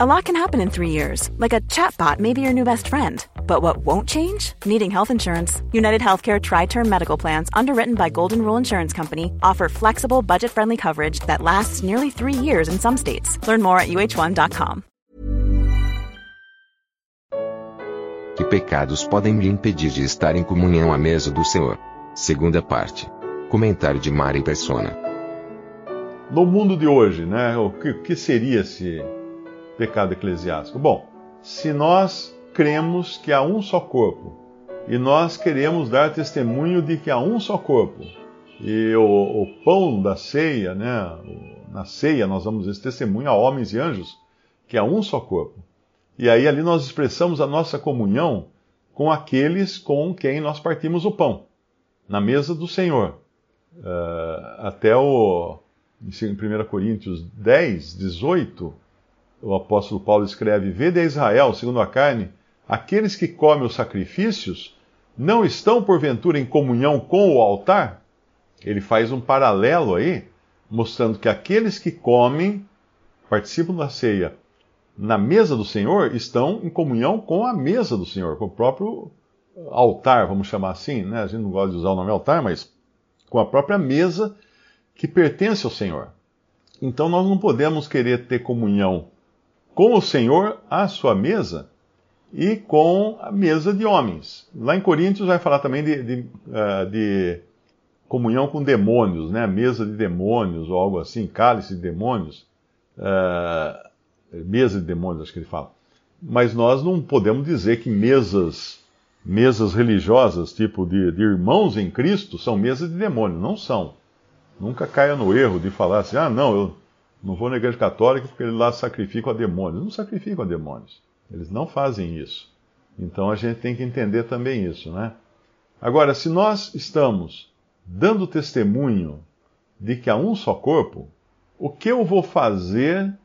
A lot can happen in three years, like a chatbot may be your new best friend. But what won't change? Needing health insurance. United Healthcare Tri Term Medical Plans, underwritten by Golden Rule Insurance Company, offer flexible, budget friendly coverage that lasts nearly three years in some states. Learn more at uh1.com. Que pecados podem me impedir de estar em comunhão à mesa do Senhor? Segunda parte. Comentário de Mari Persona. No mundo de hoje, né? O que, o que seria esse pecado eclesiástico? Bom, se nós cremos que há um só corpo e nós queremos dar testemunho de que há um só corpo e o, o pão da ceia, né? Na ceia nós vamos esse testemunho a homens e anjos que há um só corpo. E aí ali nós expressamos a nossa comunhão com aqueles com quem nós partimos o pão, na mesa do Senhor. Uh, até o em 1 Coríntios 10, 18, o apóstolo Paulo escreve: Vede a Israel, segundo a carne, aqueles que comem os sacrifícios não estão porventura em comunhão com o altar? Ele faz um paralelo aí, mostrando que aqueles que comem, participam da ceia na mesa do Senhor, estão em comunhão com a mesa do Senhor, com o próprio altar, vamos chamar assim, né? A gente não gosta de usar o nome altar, mas com a própria mesa que pertence ao Senhor. Então nós não podemos querer ter comunhão com o Senhor à sua mesa e com a mesa de homens. Lá em Coríntios vai falar também de, de, uh, de comunhão com demônios, né? Mesa de demônios ou algo assim, cálice de demônios. Uh, mesa de demônios, acho que ele fala. Mas nós não podemos dizer que mesas, mesas religiosas, tipo de, de irmãos em Cristo, são mesas de demônios. Não são. Nunca caia no erro de falar assim, ah, não, eu não vou na igreja católica porque lá sacrificam a demônios. Não sacrificam a demônios. Eles não fazem isso. Então a gente tem que entender também isso, né? Agora, se nós estamos dando testemunho de que há um só corpo, o que eu vou fazer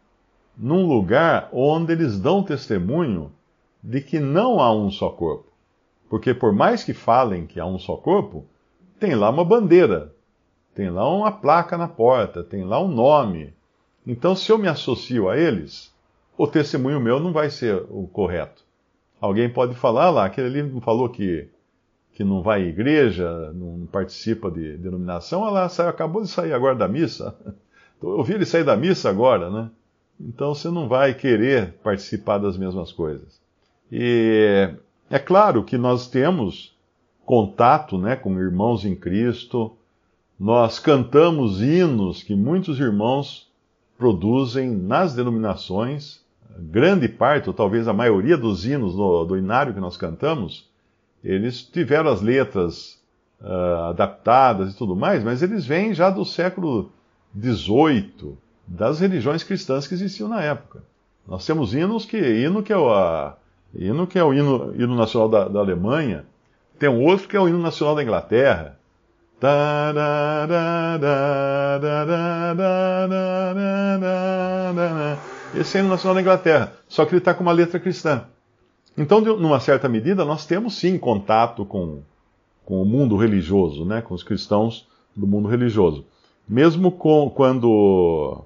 num lugar onde eles dão testemunho de que não há um só corpo? Porque por mais que falem que há um só corpo, tem lá uma bandeira, tem lá uma placa na porta, tem lá um nome, então, se eu me associo a eles, o testemunho meu não vai ser o correto. Alguém pode falar lá, aquele ali falou que, que não vai à igreja, não participa de denominação, ela saiu, acabou de sair agora da missa. Eu vi ele sair da missa agora, né? Então você não vai querer participar das mesmas coisas. E é claro que nós temos contato né, com irmãos em Cristo, nós cantamos hinos que muitos irmãos produzem nas denominações, grande parte, ou talvez a maioria dos hinos do, do inário que nós cantamos, eles tiveram as letras uh, adaptadas e tudo mais, mas eles vêm já do século XVIII, das religiões cristãs que existiam na época. Nós temos hinos que, hino que é o, a, hino, que é o hino, hino nacional da, da Alemanha, tem um outro que é o hino nacional da Inglaterra, esse é o hino nacional da Inglaterra, só que ele está com uma letra cristã. Então, numa certa medida, nós temos sim contato com, com o mundo religioso, né, com os cristãos do mundo religioso. Mesmo com, quando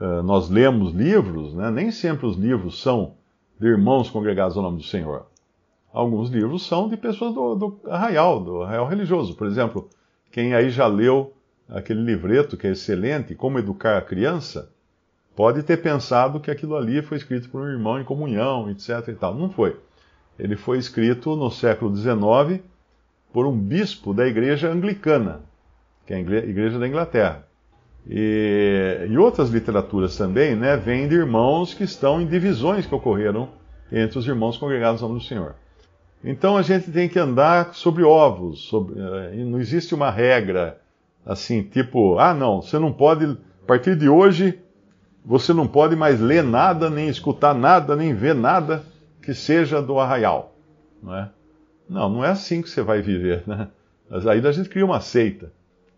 uh, nós lemos livros, né, nem sempre os livros são de irmãos congregados ao nome do Senhor. Alguns livros são de pessoas do, do arraial, do arraial religioso. Por exemplo, quem aí já leu aquele livreto que é excelente, Como Educar a Criança, pode ter pensado que aquilo ali foi escrito por um irmão em comunhão, etc. E tal. Não foi. Ele foi escrito no século XIX por um bispo da igreja anglicana, que é a igreja da Inglaterra. E, e outras literaturas também, né, vêm de irmãos que estão em divisões que ocorreram entre os irmãos congregados ao nome do Senhor. Então a gente tem que andar sobre ovos. Sobre, uh, não existe uma regra assim, tipo, ah, não, você não pode, a partir de hoje, você não pode mais ler nada, nem escutar nada, nem ver nada que seja do arraial. Não é? Não, não é assim que você vai viver, né? Aí a gente cria uma seita.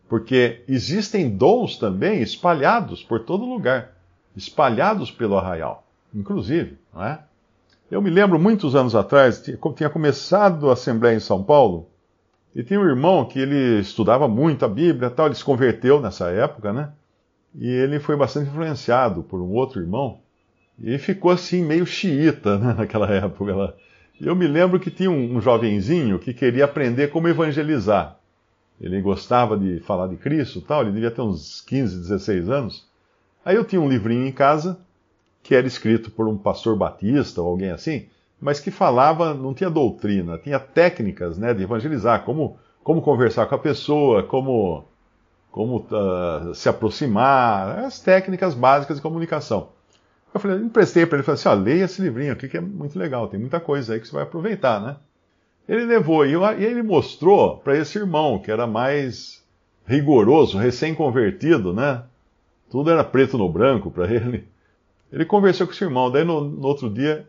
Porque existem dons também espalhados por todo lugar espalhados pelo arraial, inclusive, não é? Eu me lembro muitos anos atrás, tinha começado a Assembleia em São Paulo, e tinha um irmão que ele estudava muito a Bíblia tal, ele se converteu nessa época, né? E ele foi bastante influenciado por um outro irmão, E ficou assim, meio xiita né, naquela época. Ela... Eu me lembro que tinha um, um jovenzinho que queria aprender como evangelizar. Ele gostava de falar de Cristo tal, ele devia ter uns 15, 16 anos. Aí eu tinha um livrinho em casa, que era escrito por um pastor batista ou alguém assim, mas que falava, não tinha doutrina, tinha técnicas né, de evangelizar, como, como conversar com a pessoa, como, como uh, se aproximar, as técnicas básicas de comunicação. Eu falei, emprestei para ele, falei assim, ó, leia esse livrinho aqui que é muito legal, tem muita coisa aí que você vai aproveitar, né? Ele levou, e ele mostrou para esse irmão, que era mais rigoroso, recém-convertido, né? Tudo era preto no branco para ele. Ele conversou com esse irmão, daí no, no outro dia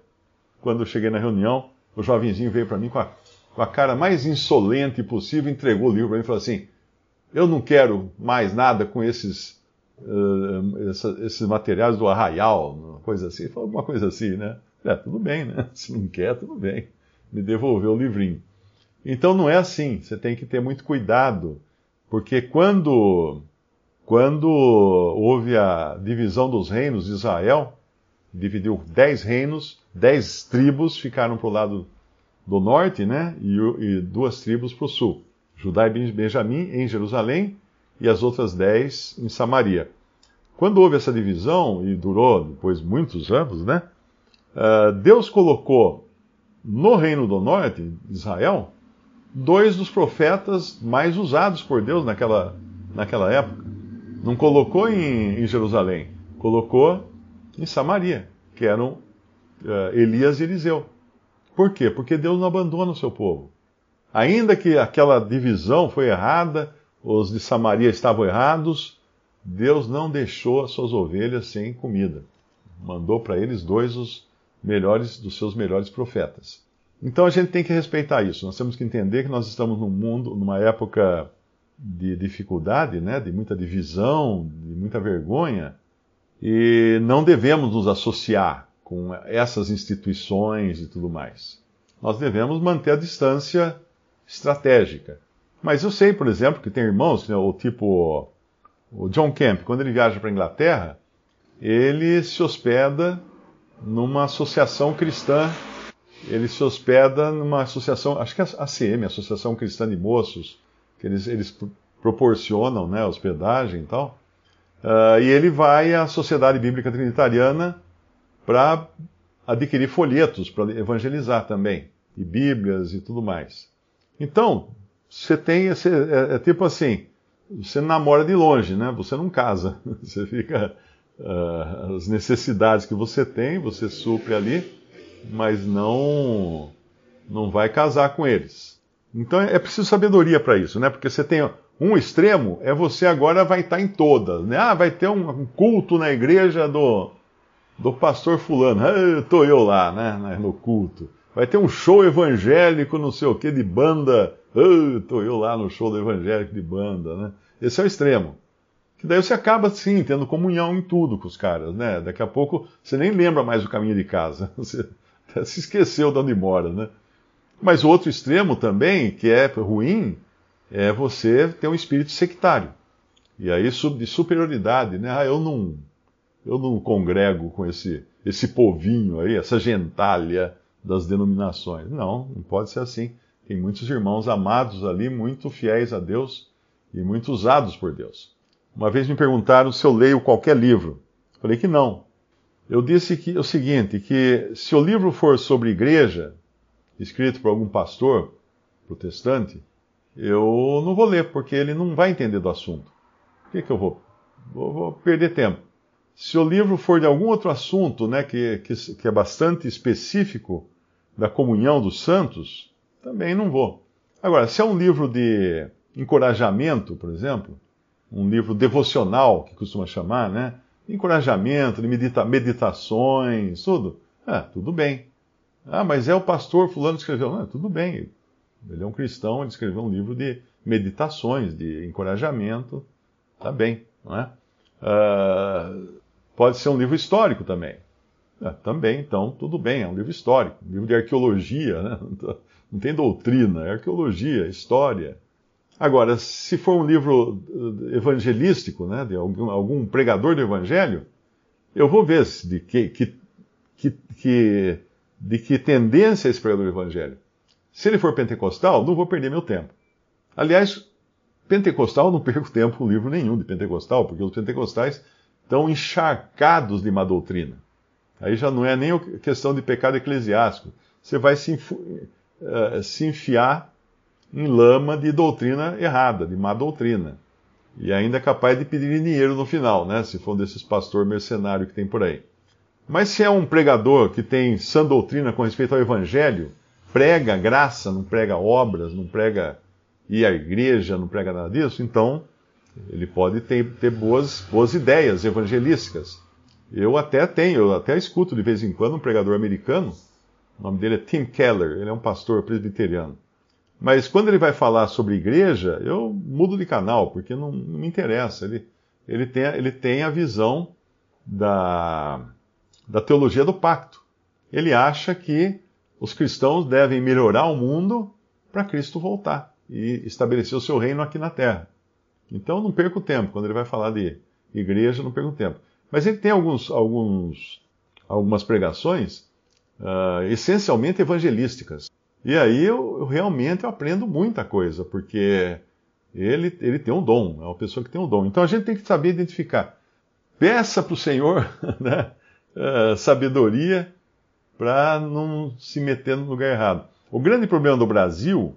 quando eu cheguei na reunião, o jovenzinho veio para mim com a, com a, cara mais insolente possível, entregou o livro para mim e falou assim: Eu não quero mais nada com esses, uh, essa, esses materiais do arraial, coisa assim. Falou alguma coisa assim, né? É, tudo bem, né? Se não quer, tudo bem. Me devolveu o livrinho. Então não é assim, você tem que ter muito cuidado, porque quando, quando houve a divisão dos reinos de Israel, dividiu dez reinos, dez tribos ficaram para o lado do norte, né? E, e duas tribos para o sul. Judá e Benjamim em Jerusalém e as outras dez em Samaria. Quando houve essa divisão, e durou depois muitos anos, né? Uh, Deus colocou no reino do norte, Israel, dois dos profetas mais usados por Deus naquela, naquela época. Não colocou em, em Jerusalém, colocou em Samaria, que eram uh, Elias e Eliseu. Por quê? Porque Deus não abandona o seu povo. Ainda que aquela divisão foi errada, os de Samaria estavam errados, Deus não deixou as suas ovelhas sem comida. Mandou para eles dois os melhores dos seus melhores profetas. Então a gente tem que respeitar isso. Nós temos que entender que nós estamos num mundo, numa época de dificuldade, né, de muita divisão, de muita vergonha, e não devemos nos associar com essas instituições e tudo mais. Nós devemos manter a distância estratégica. Mas eu sei, por exemplo, que tem irmãos, né, o tipo o John Kemp, quando ele viaja para a Inglaterra, ele se hospeda numa associação cristã. Ele se hospeda numa associação, acho que é a ACM, Associação Cristã de Moços, que eles, eles proporcionam né, hospedagem e tal. Uh, e ele vai à Sociedade Bíblica Trinitariana para adquirir folhetos para evangelizar também, e Bíblias e tudo mais. Então, você tem esse. É, é, tipo assim: você namora de longe, né? Você não casa. Você fica. Uh, as necessidades que você tem, você supre ali, mas não não vai casar com eles. Então é preciso sabedoria para isso, né? Porque você tem um extremo é você agora vai estar em todas, né? Ah, vai ter um culto na igreja do, do pastor fulano. Ah, tô eu lá, né? No culto. Vai ter um show evangélico, não sei o que, de banda. Ah, tô eu lá no show do evangélico de banda, né? Esse é o extremo. Que daí você acaba, sim, tendo comunhão em tudo com os caras, né? Daqui a pouco você nem lembra mais o caminho de casa. Você se esqueceu de onde mora, né? Mas o outro extremo também, que é ruim, é você ter um espírito sectário. E aí de superioridade, né? Ah, eu não, eu não congrego com esse, esse povinho aí, essa gentalha das denominações. Não, não pode ser assim. Tem muitos irmãos amados ali, muito fiéis a Deus e muito usados por Deus. Uma vez me perguntaram se eu leio qualquer livro. Falei que não. Eu disse que o seguinte, que se o livro for sobre igreja, escrito por algum pastor protestante, eu não vou ler, porque ele não vai entender do assunto. Por que, que eu vou? vou? vou? perder tempo. Se o livro for de algum outro assunto, né, que, que, que é bastante específico da comunhão dos santos, também não vou. Agora, se é um livro de encorajamento, por exemplo, um livro devocional, que costuma chamar, né? Encorajamento, medita meditações, tudo. Ah, tudo bem. Ah, mas é o pastor fulano que escreveu. Não, tudo bem. Ele é um cristão, ele escreveu um livro de meditações, de encorajamento. Tá bem, não é? Uh, pode ser um livro histórico também. Uh, também, então, tudo bem, é um livro histórico, um livro de arqueologia, né? não tem doutrina, é arqueologia, história. Agora, se for um livro uh, evangelístico, né, de algum, algum pregador do evangelho, eu vou ver de que, que que, que, de que tendência é esse pregador do evangelho. Se ele for pentecostal, não vou perder meu tempo. Aliás, pentecostal não perco tempo com livro nenhum de pentecostal, porque os pentecostais estão encharcados de má doutrina. Aí já não é nem questão de pecado eclesiástico. Você vai se, uh, se enfiar em lama de doutrina errada, de má doutrina. E ainda é capaz de pedir dinheiro no final, né? Se for um desses pastor mercenário que tem por aí. Mas se é um pregador que tem sã doutrina com respeito ao evangelho, prega graça, não prega obras, não prega ir à igreja, não prega nada disso, então ele pode ter, ter boas, boas ideias evangelísticas. Eu até tenho, eu até escuto de vez em quando um pregador americano, o nome dele é Tim Keller, ele é um pastor presbiteriano. Mas quando ele vai falar sobre igreja, eu mudo de canal, porque não, não me interessa. Ele, ele, tem, ele tem a visão da, da teologia do pacto. Ele acha que os cristãos devem melhorar o mundo para Cristo voltar e estabelecer o seu reino aqui na terra. Então não perco tempo. Quando ele vai falar de igreja, não perco tempo. Mas ele tem alguns, alguns, algumas pregações uh, essencialmente evangelísticas. E aí eu, eu, realmente eu aprendo muita coisa, porque ele, ele tem um dom, é uma pessoa que tem um dom. Então a gente tem que saber identificar. Peça para o Senhor né, uh, sabedoria para não se meter no lugar errado. O grande problema do Brasil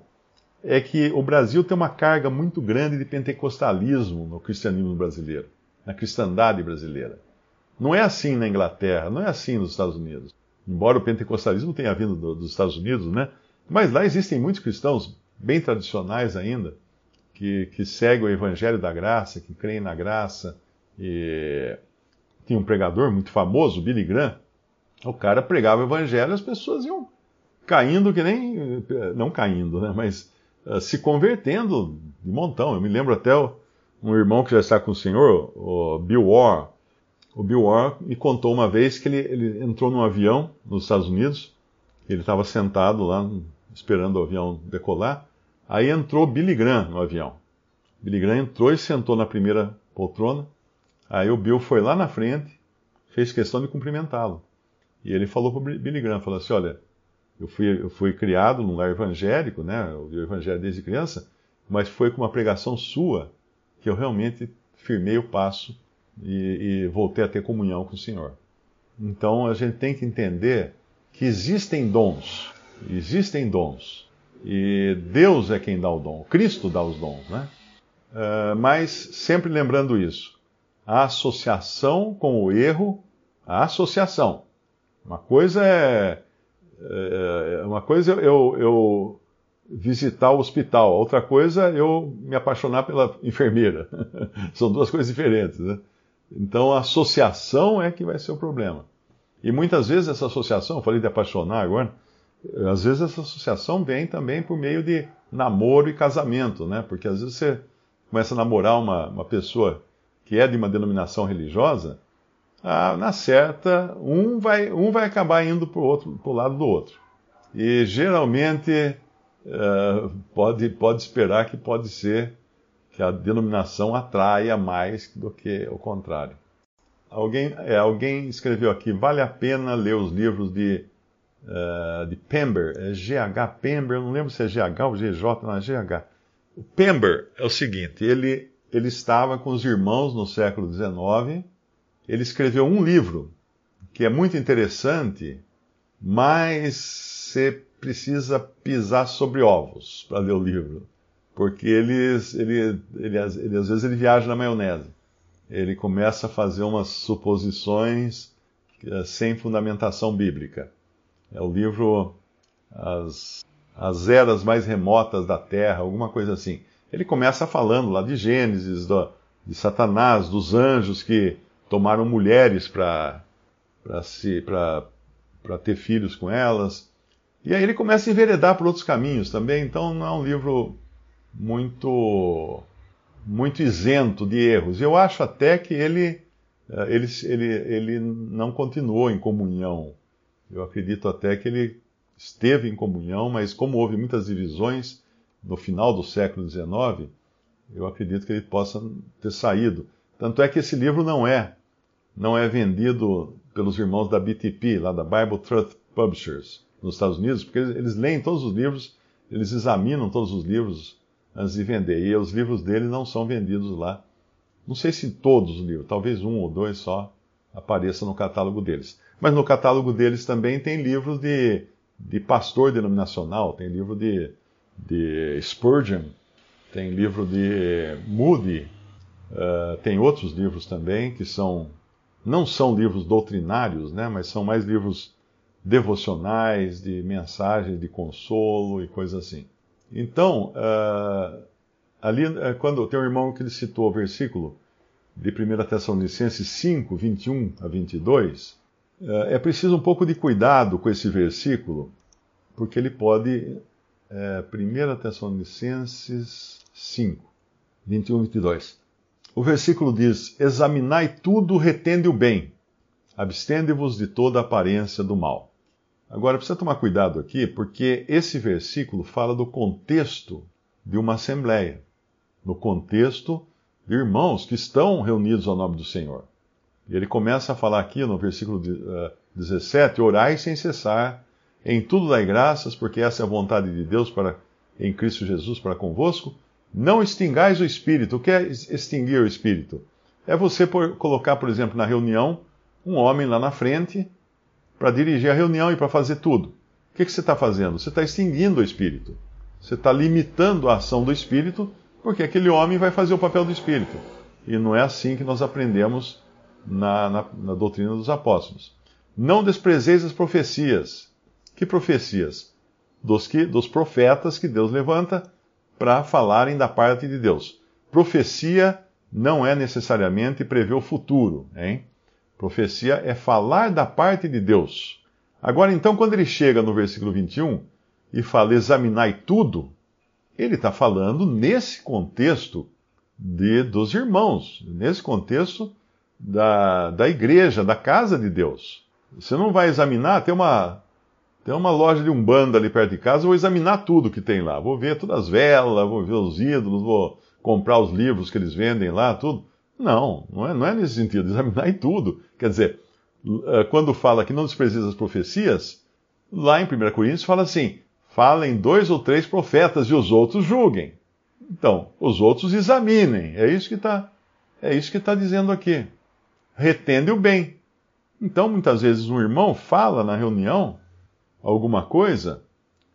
é que o Brasil tem uma carga muito grande de pentecostalismo no cristianismo brasileiro, na cristandade brasileira. Não é assim na Inglaterra, não é assim nos Estados Unidos. Embora o pentecostalismo tenha vindo do, dos Estados Unidos, né? Mas lá existem muitos cristãos bem tradicionais ainda, que, que seguem o evangelho da graça, que creem na graça. E tinha um pregador muito famoso, Billy Graham. O cara pregava o evangelho e as pessoas iam caindo que nem. Não caindo, né? Mas uh, se convertendo de montão. Eu me lembro até um irmão que já está com o senhor, o Bill Orr. O Bill Orr me contou uma vez que ele, ele entrou num avião nos Estados Unidos. Ele estava sentado lá esperando o avião decolar. Aí entrou Billy Graham no avião. Billy Graham entrou e sentou na primeira poltrona. Aí o Bill foi lá na frente, fez questão de cumprimentá-lo. E ele falou para o Billy Graham, falou assim, olha, eu fui, eu fui criado num lar evangélico, né? Eu ouvi o evangelho desde criança, mas foi com uma pregação sua que eu realmente firmei o passo e, e voltei a ter comunhão com o Senhor. Então a gente tem que entender que existem dons Existem dons. E Deus é quem dá o dom. Cristo dá os dons, né? Uh, mas sempre lembrando isso. A associação com o erro, a associação. Uma coisa é. é uma coisa eu, eu visitar o hospital, outra coisa eu me apaixonar pela enfermeira. São duas coisas diferentes, né? Então a associação é que vai ser o problema. E muitas vezes essa associação, falei de apaixonar agora, às vezes essa associação vem também por meio de namoro e casamento, né? Porque às vezes você começa a namorar uma, uma pessoa que é de uma denominação religiosa, ah, na certa, um vai, um vai acabar indo para o lado do outro. E geralmente uh, pode, pode esperar que pode ser que a denominação atraia mais do que o contrário. Alguém, é, alguém escreveu aqui: vale a pena ler os livros de uh, de Pember, é GH Pember, eu não lembro se é GH ou GJ, não é GH. O Pember é o seguinte, ele, ele estava com os irmãos no século XIX, ele escreveu um livro que é muito interessante, mas você precisa pisar sobre ovos para ler o livro, porque eles, ele, ele, ele, às vezes ele viaja na maionese. Ele começa a fazer umas suposições eh, sem fundamentação bíblica. É o livro As, As Eras Mais Remotas da Terra, alguma coisa assim. Ele começa falando lá de Gênesis, do, de Satanás, dos anjos que tomaram mulheres para ter filhos com elas. E aí ele começa a enveredar por outros caminhos também, então não é um livro muito muito isento de erros. Eu acho até que ele, eh, ele, ele, ele não continuou em comunhão eu acredito até que ele esteve em comunhão, mas como houve muitas divisões no final do século XIX, eu acredito que ele possa ter saído. Tanto é que esse livro não é não é vendido pelos irmãos da BTP, lá da Bible Truth Publishers, nos Estados Unidos, porque eles, eles leem todos os livros, eles examinam todos os livros antes de vender. E os livros dele não são vendidos lá. Não sei se todos os livros, talvez um ou dois só apareça no catálogo deles. Mas no catálogo deles também tem livros de, de pastor denominacional, tem livro de, de Spurgeon, tem livro de Moody, uh, tem outros livros também que são não são livros doutrinários, né, mas são mais livros devocionais, de mensagens de consolo e coisas assim. Então, uh, ali, uh, quando tem um irmão que ele citou o versículo de 1 Tessalonicenses 5, 21 a 22, uh, é preciso um pouco de cuidado com esse versículo, porque ele pode. Uh, 1 Tessalonicenses 5, 21 a 22. O versículo diz: Examinai tudo, retende o bem, abstende-vos de toda aparência do mal. Agora precisa tomar cuidado aqui, porque esse versículo fala do contexto de uma assembleia, no contexto de irmãos que estão reunidos ao nome do Senhor. E ele começa a falar aqui no versículo 17: Orai sem cessar, em tudo dai graças, porque essa é a vontade de Deus para em Cristo Jesus para convosco. Não extingais o espírito. O que é extinguir o espírito? É você por, colocar, por exemplo, na reunião, um homem lá na frente para dirigir a reunião e para fazer tudo. O que, que você está fazendo? Você está extinguindo o espírito. Você está limitando a ação do espírito, porque aquele homem vai fazer o papel do espírito. E não é assim que nós aprendemos na, na, na doutrina dos apóstolos. Não desprezeis as profecias. Que profecias? Dos, que, dos profetas que Deus levanta para falarem da parte de Deus. Profecia não é necessariamente prever o futuro, hein? Profecia é falar da parte de Deus. Agora, então, quando ele chega no versículo 21 e fala examinai tudo, ele está falando nesse contexto de, dos irmãos, nesse contexto da, da igreja, da casa de Deus. Você não vai examinar, tem uma, tem uma loja de umbanda ali perto de casa, vou examinar tudo que tem lá. Vou ver todas as velas, vou ver os ídolos, vou comprar os livros que eles vendem lá, tudo. Não, não é, não é nesse sentido, examinar em tudo. Quer dizer, eh, quando fala que não desprezis as profecias, lá em 1 Coríntios fala assim: falem dois ou três profetas e os outros julguem. Então, os outros examinem. É isso que está é isso que está dizendo aqui. Retende o bem. Então, muitas vezes um irmão fala na reunião alguma coisa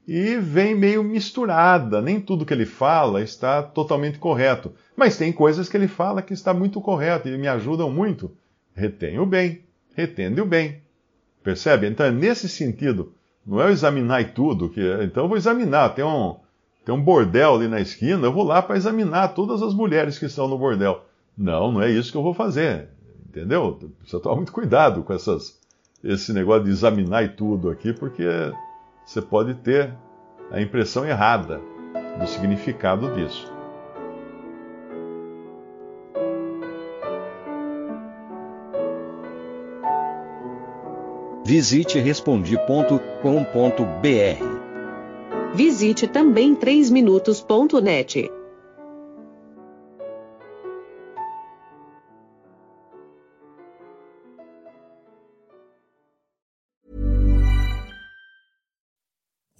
e vem meio misturada. Nem tudo que ele fala está totalmente correto. Mas tem coisas que ele fala que está muito correto e me ajudam muito. Retém o bem, retende o bem. Percebe? Então é nesse sentido. Não é eu examinar tudo, que então eu vou examinar. Tem um, tem um bordel ali na esquina, eu vou lá para examinar todas as mulheres que estão no bordel. Não, não é isso que eu vou fazer. Entendeu? Precisa tomar muito cuidado com essas, esse negócio de examinar tudo aqui, porque você pode ter a impressão errada do significado disso. Visite respondi.com.br. Visite também 3minutos.net.